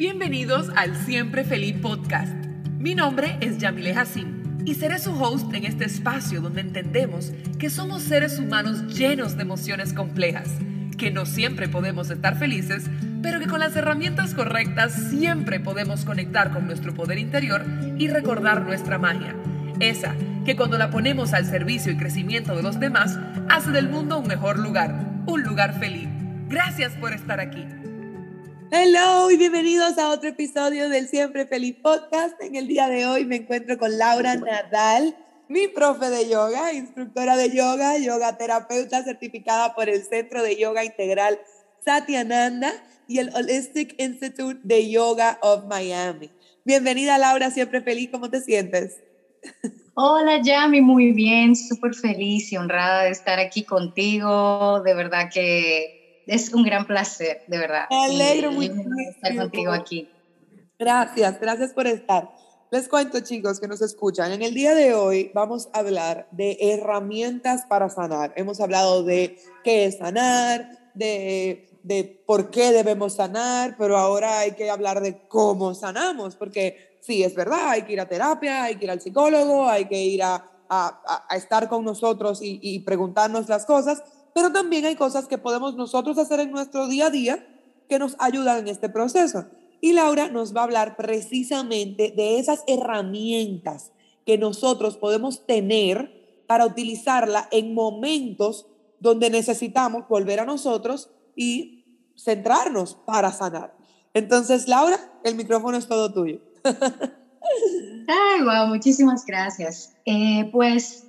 Bienvenidos al Siempre Feliz Podcast. Mi nombre es Yamile Hassim y seré su host en este espacio donde entendemos que somos seres humanos llenos de emociones complejas, que no siempre podemos estar felices, pero que con las herramientas correctas siempre podemos conectar con nuestro poder interior y recordar nuestra magia. Esa que cuando la ponemos al servicio y crecimiento de los demás, hace del mundo un mejor lugar, un lugar feliz. Gracias por estar aquí. Hello y bienvenidos a otro episodio del Siempre Feliz Podcast. En el día de hoy me encuentro con Laura Nadal, mi profe de yoga, instructora de yoga, yoga terapeuta certificada por el Centro de Yoga Integral Satyananda y el Holistic Institute de Yoga of Miami. Bienvenida Laura, siempre feliz, ¿cómo te sientes? Hola Yami, muy bien, súper feliz y honrada de estar aquí contigo. De verdad que es un gran placer, de verdad. Me alegro mucho estar contigo aquí. Gracias, gracias por estar. Les cuento, chicos, que nos escuchan. En el día de hoy vamos a hablar de herramientas para sanar. Hemos hablado de qué es sanar, de, de por qué debemos sanar, pero ahora hay que hablar de cómo sanamos, porque sí, es verdad, hay que ir a terapia, hay que ir al psicólogo, hay que ir a, a, a estar con nosotros y, y preguntarnos las cosas, pero también hay cosas que podemos nosotros hacer en nuestro día a día que nos ayudan en este proceso. Y Laura nos va a hablar precisamente de esas herramientas que nosotros podemos tener para utilizarla en momentos donde necesitamos volver a nosotros y centrarnos para sanar. Entonces, Laura, el micrófono es todo tuyo. Ay, wow, muchísimas gracias. Eh, pues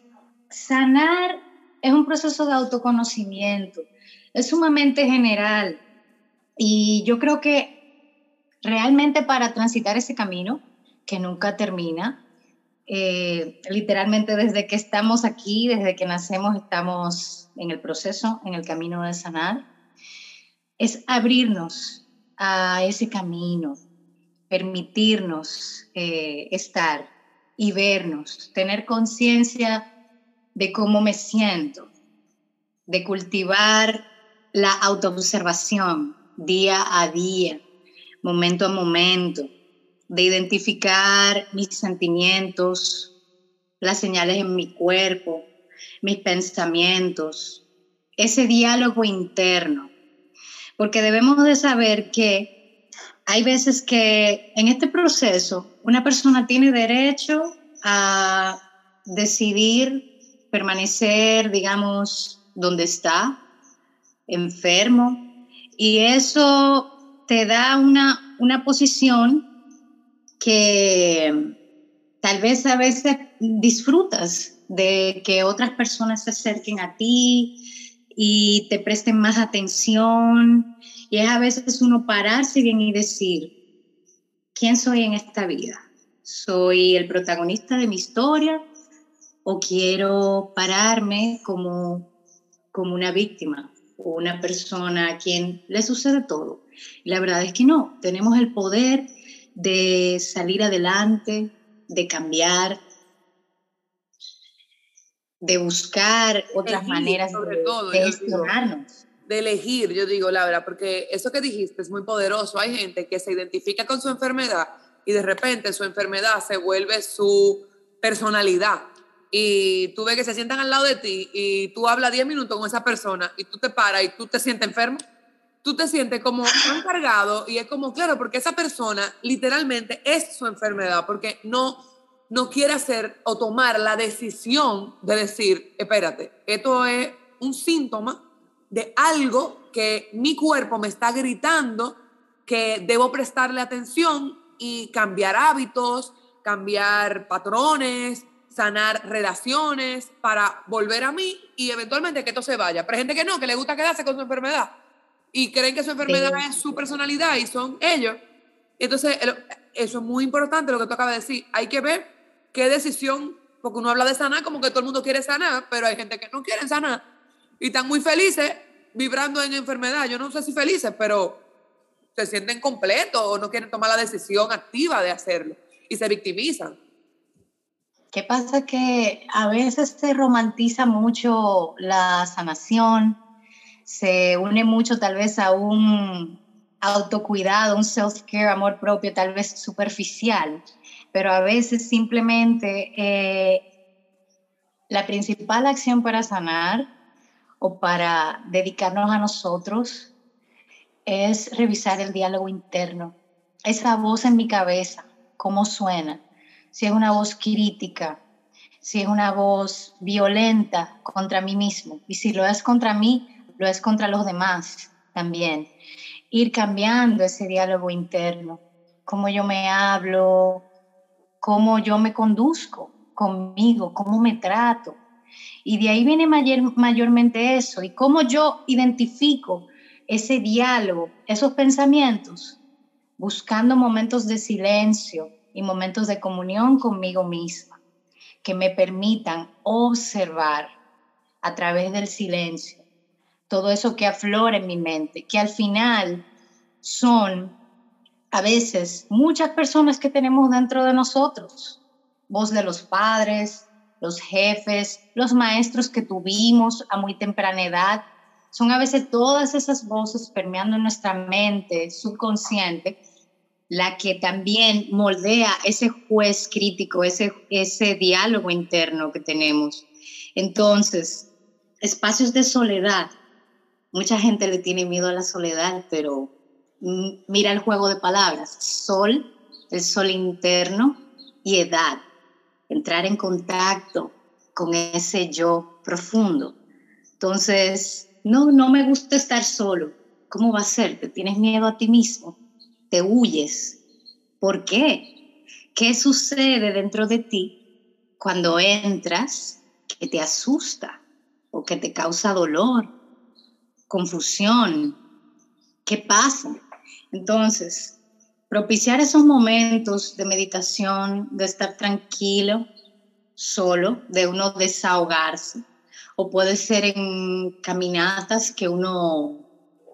sanar es un proceso de autoconocimiento, es sumamente general. Y yo creo que realmente para transitar ese camino que nunca termina, eh, literalmente desde que estamos aquí, desde que nacemos, estamos en el proceso, en el camino de sanar, es abrirnos a ese camino, permitirnos eh, estar y vernos, tener conciencia de cómo me siento, de cultivar la autoobservación día a día, momento a momento, de identificar mis sentimientos, las señales en mi cuerpo, mis pensamientos, ese diálogo interno. Porque debemos de saber que hay veces que en este proceso una persona tiene derecho a decidir permanecer, digamos, donde está, enfermo, y eso te da una, una posición que tal vez a veces disfrutas de que otras personas se acerquen a ti y te presten más atención. Y es a veces uno pararse bien y decir, ¿quién soy en esta vida? ¿Soy el protagonista de mi historia o quiero pararme como, como una víctima o una persona a quien le sucede todo. la verdad es que no, tenemos el poder de salir adelante, de cambiar, de buscar otras maneras de, todo, de gestionarnos. de elegir, yo digo, Laura, porque eso que dijiste es muy poderoso. Hay gente que se identifica con su enfermedad y de repente su enfermedad se vuelve su personalidad y tú ves que se sientan al lado de ti y tú hablas 10 minutos con esa persona y tú te paras y tú te sientes enfermo, tú te sientes como encargado y es como, claro, porque esa persona literalmente es su enfermedad, porque no, no quiere hacer o tomar la decisión de decir, espérate, esto es un síntoma de algo que mi cuerpo me está gritando que debo prestarle atención y cambiar hábitos, cambiar patrones, sanar relaciones, para volver a mí y eventualmente que esto se vaya. Pero hay gente que no, que le gusta quedarse con su enfermedad y creen que su enfermedad es su personalidad y son ellos. Entonces, eso es muy importante lo que tú acabas de decir. Hay que ver qué decisión, porque uno habla de sanar como que todo el mundo quiere sanar, pero hay gente que no quiere sanar y están muy felices vibrando en enfermedad. Yo no sé si felices, pero se sienten completos o no quieren tomar la decisión activa de hacerlo y se victimizan. ¿Qué pasa? Que a veces se romantiza mucho la sanación, se une mucho tal vez a un, autocuidado, un self-care, amor propio, tal vez superficial, pero a veces simplemente eh, la principal acción para sanar o para dedicarnos a nosotros es revisar el diálogo interno. Esa voz en mi cabeza, cómo suena, si es una voz crítica, si es una voz violenta contra mí mismo. Y si lo es contra mí, lo es contra los demás también ir cambiando ese diálogo interno, cómo yo me hablo, cómo yo me conduzco conmigo, cómo me trato. Y de ahí viene mayor, mayormente eso, y cómo yo identifico ese diálogo, esos pensamientos, buscando momentos de silencio y momentos de comunión conmigo misma, que me permitan observar a través del silencio todo eso que aflora en mi mente, que al final son a veces muchas personas que tenemos dentro de nosotros, voz de los padres, los jefes, los maestros que tuvimos a muy temprana edad, son a veces todas esas voces permeando nuestra mente subconsciente, la que también moldea ese juez crítico, ese, ese diálogo interno que tenemos. Entonces, espacios de soledad Mucha gente le tiene miedo a la soledad, pero mira el juego de palabras. Sol, el sol interno y edad. Entrar en contacto con ese yo profundo. Entonces, no, no me gusta estar solo. ¿Cómo va a ser? ¿Te tienes miedo a ti mismo? ¿Te huyes? ¿Por qué? ¿Qué sucede dentro de ti cuando entras que te asusta o que te causa dolor confusión. ¿Qué pasa? Entonces, propiciar esos momentos de meditación, de estar tranquilo, solo, de uno desahogarse, o puede ser en caminatas que uno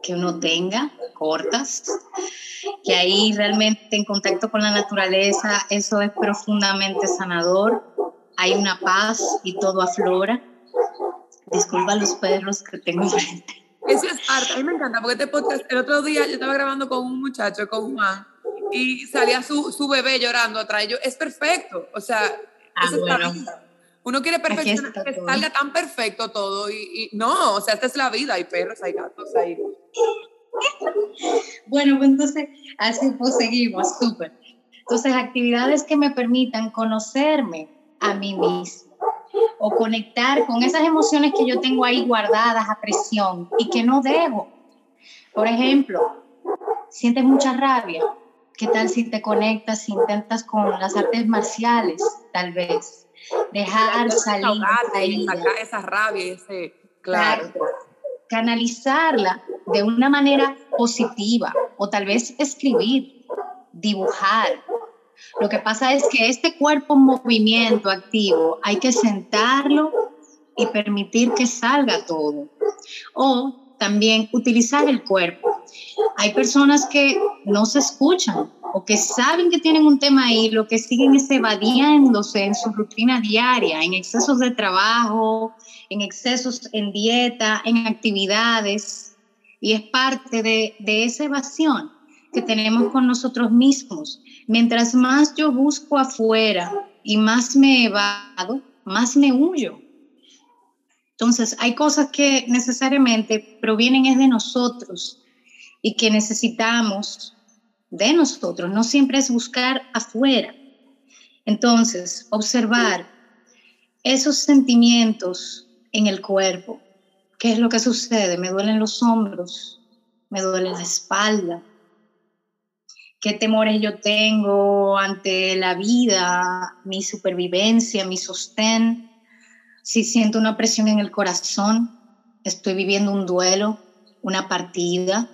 que uno tenga, cortas, que ahí realmente en contacto con la naturaleza, eso es profundamente sanador, hay una paz y todo aflora. Disculpa los perros que tengo frente. Eso es arte. A mí me encanta porque este podcast, el otro día yo estaba grabando con un muchacho, con Juan, y salía su, su bebé llorando atrás. Yo, es perfecto. O sea, ah, eso bueno. Uno quiere perfeccionar que salga tan perfecto todo. Y, no, o sea, esta es la vida. Hay perros, hay gatos, hay. Bueno, pues entonces, así pues seguimos, súper. Entonces, actividades que me permitan conocerme a mí misma o conectar con esas emociones que yo tengo ahí guardadas a presión y que no debo. Por ejemplo, sientes mucha rabia. ¿Qué tal si te conectas, si intentas con las artes marciales, tal vez? Dejar salir esa rabia, ese, claro. Canalizarla de una manera positiva o tal vez escribir, dibujar, lo que pasa es que este cuerpo en movimiento activo hay que sentarlo y permitir que salga todo. O también utilizar el cuerpo. Hay personas que no se escuchan o que saben que tienen un tema ahí, lo que siguen es evadiéndose en su rutina diaria, en excesos de trabajo, en excesos en dieta, en actividades. Y es parte de, esa evasión que tenemos con nosotros mismos. Mientras más yo busco afuera y más me evado, más me huyo. Entonces, hay cosas que necesariamente provienen es de nosotros y que necesitamos de nosotros, no siempre es buscar afuera. Entonces, observar esos sentimientos en el cuerpo. ¿Qué es lo que sucede? Me duelen los hombros, me duele la espalda, qué temores yo tengo ante la vida, mi supervivencia, mi sostén, si siento una presión en el corazón, estoy viviendo un duelo, una partida,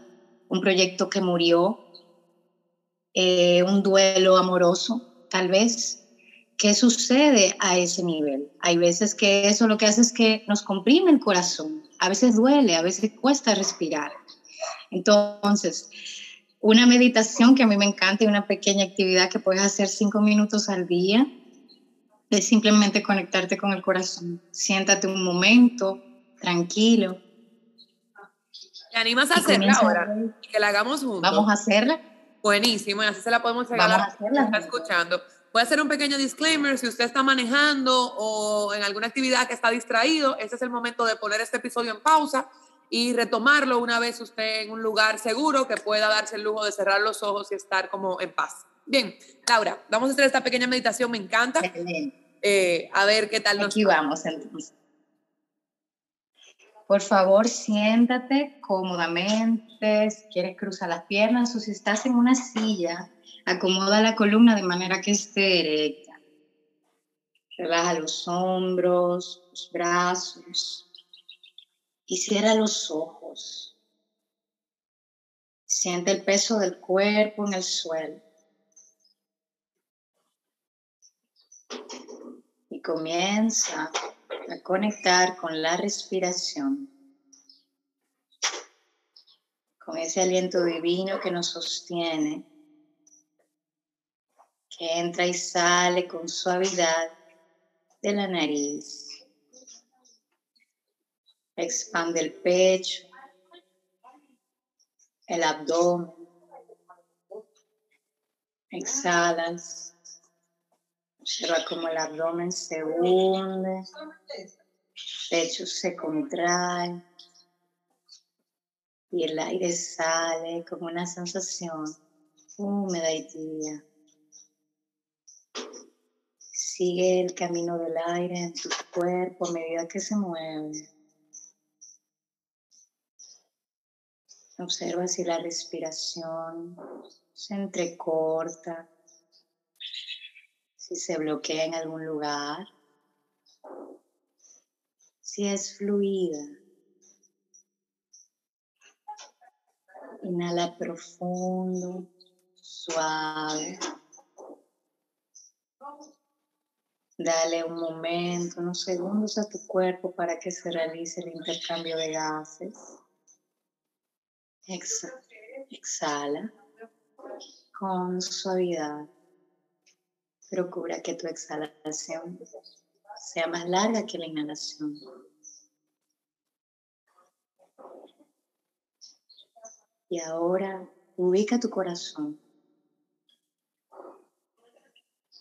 un proyecto que murió, eh, un duelo amoroso, tal vez. ¿Qué sucede a ese nivel? Hay veces que eso lo que hace es que nos comprime el corazón. A veces duele, a veces cuesta respirar. Entonces, una meditación que a mí me encanta y una pequeña actividad que puedes hacer cinco minutos al día es simplemente conectarte con el corazón. Siéntate un momento, tranquilo. ¿Te animas a hacerla ahora? Que la hagamos juntos. Vamos a hacerla. Buenísimo, y así se la podemos regalar a hacerla. está escuchando. Voy a hacer un pequeño disclaimer. Si usted está manejando o en alguna actividad que está distraído, este es el momento de poner este episodio en pausa y retomarlo una vez usted en un lugar seguro que pueda darse el lujo de cerrar los ojos y estar como en paz. Bien, Laura, vamos a hacer esta pequeña meditación, me encanta. Eh, a ver qué tal nos Aquí vamos entonces. Por favor, siéntate cómodamente. Si quieres, cruza las piernas o si estás en una silla, acomoda la columna de manera que esté erecta. Relaja los hombros, los brazos y cierra los ojos. Siente el peso del cuerpo en el suelo. Y comienza a conectar con la respiración, con ese aliento divino que nos sostiene, que entra y sale con suavidad de la nariz. Expande el pecho, el abdomen. Exhalas. Observa cómo el abdomen se hunde, pecho se contrae y el aire sale como una sensación húmeda y tibia. Sigue el camino del aire en tu cuerpo a medida que se mueve. Observa si la respiración se entrecorta si se bloquea en algún lugar, si es fluida. Inhala profundo, suave. Dale un momento, unos segundos a tu cuerpo para que se realice el intercambio de gases. Exhala con suavidad. Procura que tu exhalación sea más larga que la inhalación. Y ahora ubica tu corazón.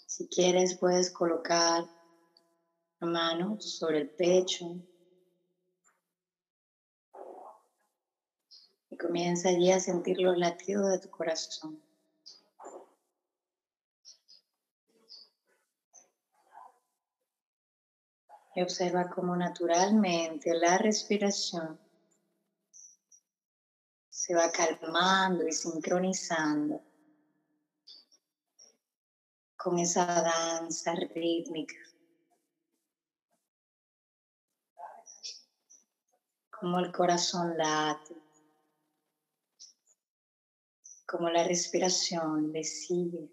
Si quieres puedes colocar la mano sobre el pecho y comienza allí a sentir los latidos de tu corazón. Y observa cómo naturalmente la respiración se va calmando y sincronizando con esa danza rítmica. Como el corazón late, como la respiración le sigue.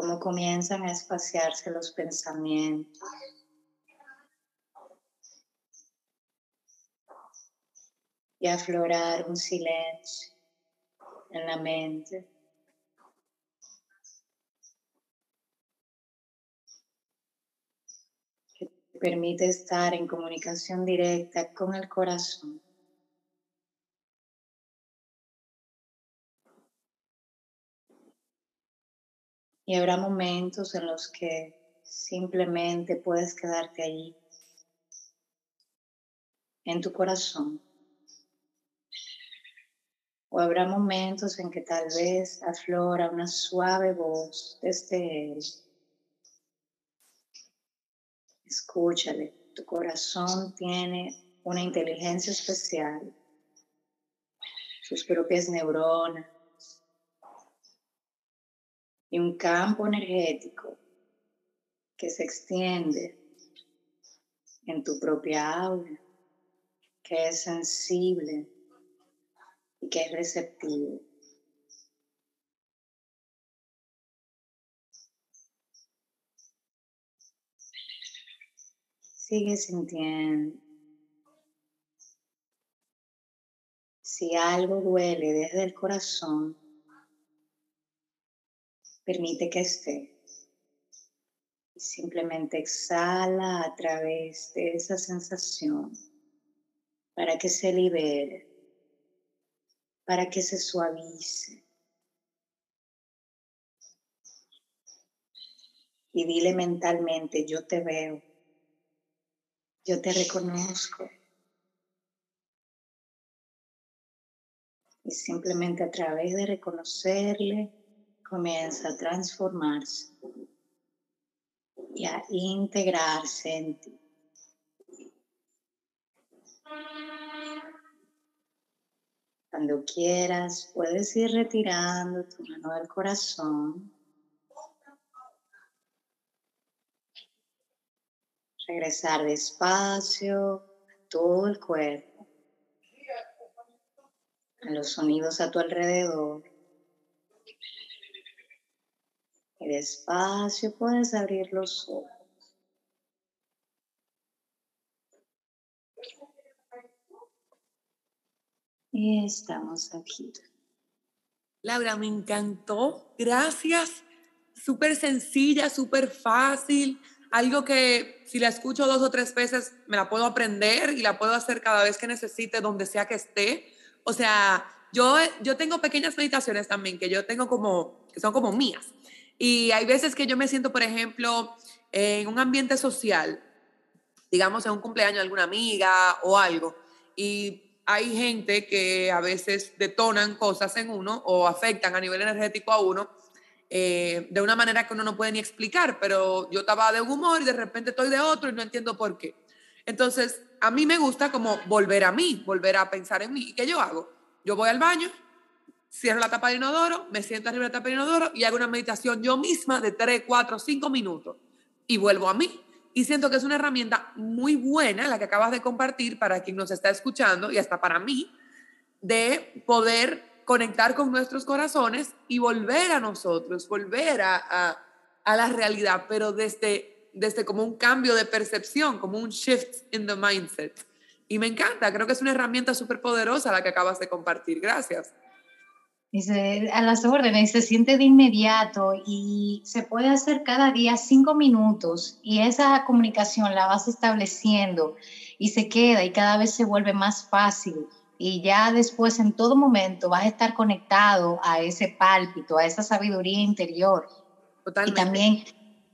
Cómo comienzan a espaciarse los pensamientos. Y aflorar un silencio en la mente. Que te permite estar en comunicación directa con el corazón. Y habrá momentos en los que simplemente puedes quedarte allí, en tu corazón. O habrá momentos en que tal vez aflora una suave voz desde él. Escúchale, tu corazón tiene una inteligencia especial, sus propias neuronas y un campo energético que se extiende en tu propia aura, que es sensible y que es receptivo. Sigue sintiendo. Si algo duele desde el corazón, permite que esté. Simplemente exhala a través de esa sensación para que se libere, para que se suavice. Y dile mentalmente, yo te veo, yo te reconozco. Y simplemente a través de reconocerle, comienza a transformarse y a integrarse en ti. Cuando quieras, puedes ir retirando tu mano del corazón. Regresar despacio a todo el cuerpo, a los sonidos a tu alrededor. Y despacio puedes abrir los ojos. Y estamos aquí. Laura, me encantó. Gracias. Súper sencilla, súper fácil. Algo que si la escucho dos o tres veces me la puedo aprender y la puedo hacer cada vez que necesite, donde sea que esté. O sea, yo, yo tengo pequeñas meditaciones también que yo tengo como, que son como mías. Y hay veces que yo me siento, por ejemplo, en un ambiente social, digamos en un cumpleaños de alguna amiga o algo, y hay gente que a veces detonan cosas en uno o afectan a nivel energético a uno eh, de una manera que uno no puede ni explicar, pero yo estaba de un humor y de repente estoy de otro y no entiendo por qué. Entonces, a mí me gusta como volver a mí, volver a pensar en mí. ¿Y qué yo hago? Yo voy al baño, cierro la tapa del inodoro, me siento arriba de la tapa del inodoro y hago una meditación yo misma de 3, 4, 5 minutos y vuelvo a mí. Y siento que es una herramienta muy buena la que acabas de compartir para quien nos está escuchando y hasta para mí, de poder conectar con nuestros corazones y volver a nosotros, volver a, a, la realidad, pero desde, desde como un cambio de percepción, como un shift in the mindset. Y me encanta, creo que es una herramienta súper poderosa la que acabas de compartir. Gracias. Dice, a las órdenes, se siente de inmediato y se puede hacer cada día cinco minutos y esa comunicación la vas estableciendo y se queda y cada vez se vuelve más fácil y ya después en todo momento vas a estar conectado a ese pálpito, a esa sabiduría interior. Totalmente. Y también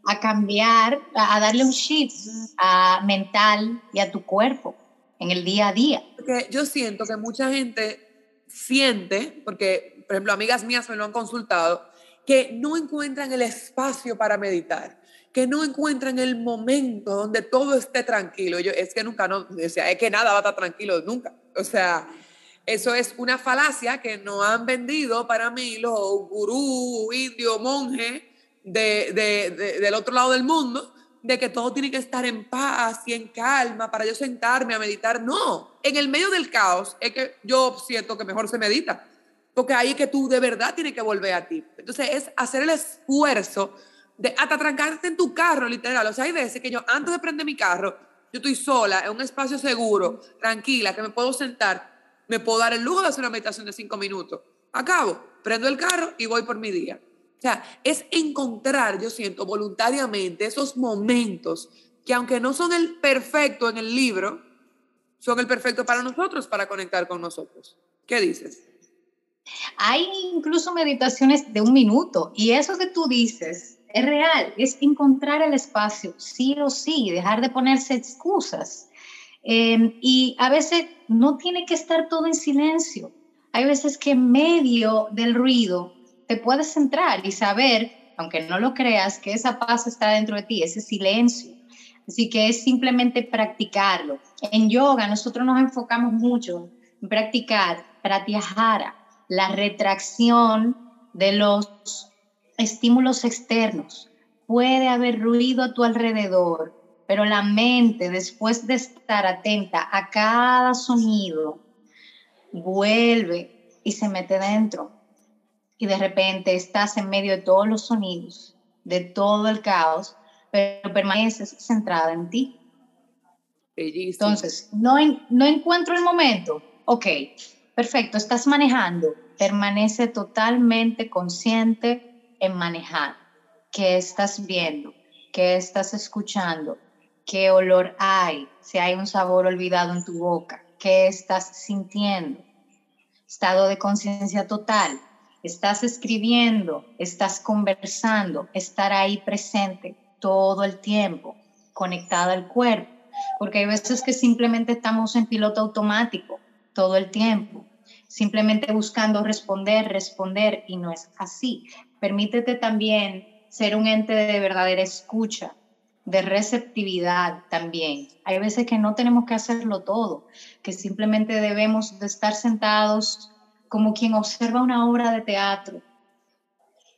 a cambiar, a darle un shift a mental y a tu cuerpo en el día a día. Porque yo siento que mucha gente siente, porque por ejemplo, amigas mías me lo han consultado, que no encuentran el espacio para meditar, que no encuentran el momento donde todo esté tranquilo. Yo, es que nunca, no, o sea, es que nada va a estar tranquilo nunca. O sea, eso es una falacia que no han vendido para mí los gurú, indio, monje de, de, del otro lado del mundo, de que todo tiene que estar en paz y en calma para yo sentarme a meditar. No, en el medio del caos es que yo siento que mejor se medita porque ahí que tú de verdad tienes que volver a ti. Entonces es hacer el esfuerzo de hasta trancarte en tu carro, literal. O sea, hay veces que yo antes de prender mi carro, yo estoy sola, en un espacio seguro, tranquila, que me puedo sentar, me puedo dar el lujo de hacer una meditación de cinco minutos. Acabo, prendo el carro y voy por mi día. O sea, es encontrar, yo siento, voluntariamente esos momentos que aunque no son el perfecto en el libro, son el perfecto para nosotros, para conectar con nosotros. ¿Qué dices? Hay incluso meditaciones de un minuto y eso que tú dices es real, es encontrar el espacio, sí o sí, dejar de ponerse excusas. Em, y a veces no tiene que estar todo en silencio. Hay veces que en medio del ruido te puedes centrar y saber, aunque no lo creas, que esa paz está dentro de ti, ese silencio. Así que es simplemente practicarlo. En yoga nosotros nos enfocamos mucho en practicar pratyahara, la retracción de los estímulos externos. Puede haber ruido a tu alrededor, pero la mente, después de estar atenta a cada sonido, vuelve y se mete dentro. Y de repente estás en medio de todos los sonidos, de todo el caos, pero permaneces centrada en ti. Entonces, no, no encuentro el momento. Ok, Perfecto, estás manejando, permanece totalmente consciente en manejar, qué estás viendo. qué estás escuchando, qué olor hay, si hay un sabor olvidado en tu boca, qué estás sintiendo. Estado de conciencia total. Estás escribiendo, estás conversando, estar ahí presente todo el tiempo, conectada al cuerpo, porque hay veces que simplemente estamos en piloto automático todo el tiempo, simplemente buscando responder, responder, y no es así. Permítete también ser un ente de verdadera escucha, de receptividad también. Hay veces que no tenemos que hacerlo todo, que simplemente debemos de estar sentados como quien observa una obra de teatro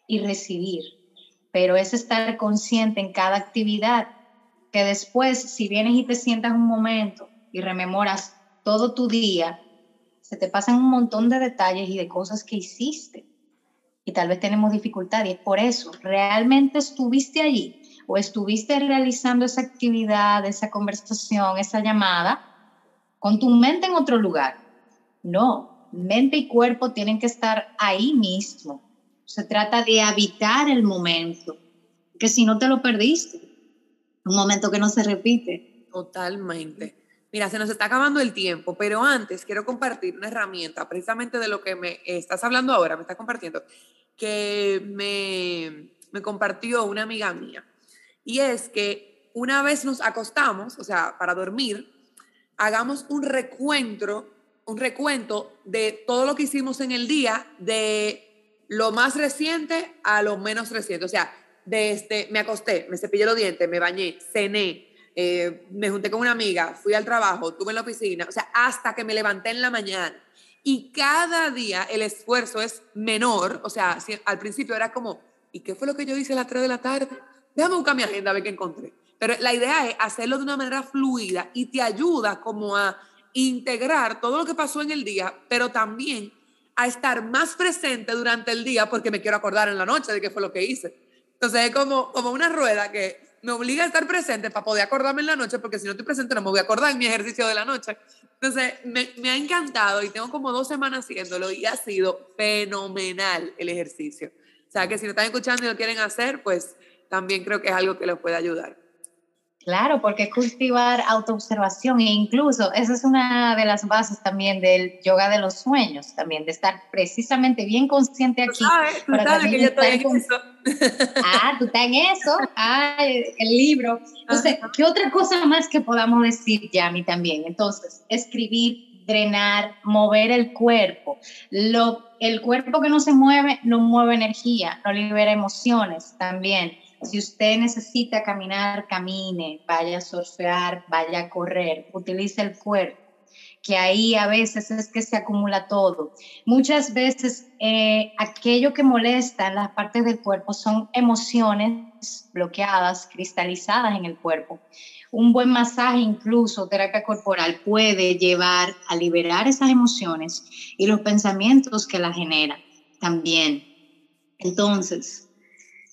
y recibir. Pero es estar consciente en cada actividad, que después, si vienes y te sientas un momento y rememoras todo tu día, se te pasan un montón de detalles y de cosas que hiciste. Y tal vez tenemos dificultad y es por eso, ¿realmente estuviste allí? o estuviste realizando esa actividad, esa conversación, esa llamada, con tu mente en otro lugar. No, mente y cuerpo tienen que estar ahí mismo. Se trata de habitar el momento, que si no te lo perdiste, un momento que no se repite. Totalmente. Mira, se nos está acabando el tiempo, pero antes quiero compartir una herramienta, precisamente de lo que me estás hablando ahora, me estás compartiendo, que me, me compartió una amiga mía y es que una vez nos acostamos, o sea, para dormir, hagamos un recuento, un recuento de todo lo que hicimos en el día, de lo más reciente a lo menos reciente. O sea, de este, me acosté, me cepillé los dientes, me bañé, cené, eh, me junté con una amiga, fui al trabajo, estuve en la oficina, o sea, hasta que me levanté en la mañana. Y cada día el esfuerzo es menor, o sea, al principio era como, ¿y qué fue lo que yo hice a las 3 de la tarde? déjame buscar mi agenda a ver qué encontré. Pero la idea es hacerlo de una manera fluida y te ayuda como a integrar todo lo que pasó en el día, pero también a estar más presente durante el día porque me quiero acordar en la noche de qué fue lo que hice. Entonces es como, como una rueda que me obliga a estar presente para poder acordarme en la noche, porque si no estoy presente no me voy a acordar en mi ejercicio de la noche. Entonces me, ha encantado y tengo como dos semanas haciéndolo y ha sido fenomenal el ejercicio. O sea que si lo están escuchando y lo quieren hacer, pues también creo que es algo que los puede ayudar. Claro, porque cultivar autoobservación e incluso esa es una de las bases también del yoga de los sueños, también de estar precisamente bien consciente aquí. Tú sabes, que yo estoy en eso. Ah, tú estás en eso. Ah, el libro. Entonces, ¿qué otra cosa más que podamos decir, Yami, también? Entonces, escribir, drenar, mover el cuerpo. Lo, el cuerpo que no se mueve no mueve energía, no libera emociones también si usted necesita caminar, camine, vaya a surfear, vaya a correr, utilice el cuerpo, que ahí a veces es que se acumula todo. Muchas veces eh, aquello que molesta en las partes del cuerpo son emociones bloqueadas, cristalizadas en el cuerpo. Un buen masaje, incluso terapia corporal, puede llevar a liberar esas emociones y los pensamientos que la generan también. Entonces,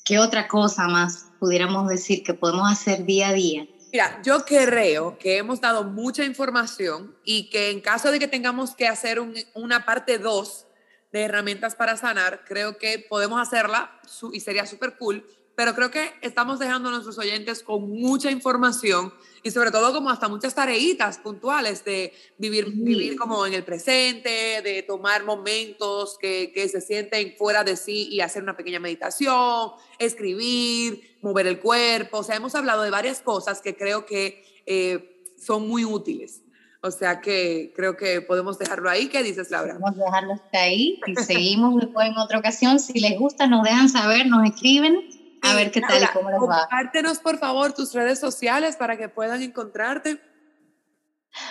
¿Qué otra cosa más pudiéramos decir que podemos hacer día a día? Mira, yo creo que hemos dado mucha información y que en caso de que tengamos que hacer una parte 2 de herramientas para sanar, creo que podemos hacerla y sería súper cool pero creo que estamos dejando a nuestros oyentes con mucha información y sobre todo como hasta muchas tareitas puntuales de vivir, vivir como en el presente, de tomar momentos que, que, se sienten fuera de sí y hacer una pequeña meditación, escribir, mover el cuerpo. O sea, hemos hablado de varias cosas que creo que eh, son muy útiles. O sea que creo que podemos dejarlo ahí. ¿Qué dices, Laura? Podemos dejarlo hasta ahí y seguimos después en otra ocasión. Si les gusta, nos dejan saber, nos escriben a ver qué tal y cómo les va. Compártenos, por favor, tus redes sociales para que puedan encontrarte.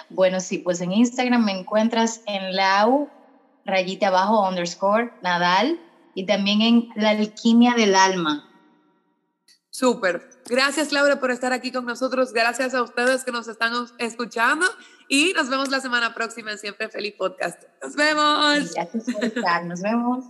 Bueno, sí, pues en Instagram me encuentras en lau, rayita abajo, underscore, Nadal, y también en la alquimia del alma. Súper. Gracias, Laura, por estar aquí con nosotros. Gracias a ustedes que nos están escuchando y nos vemos la semana próxima en Siempre Feliz Podcast. Nos vemos. Gracias por estar. Nos vemos.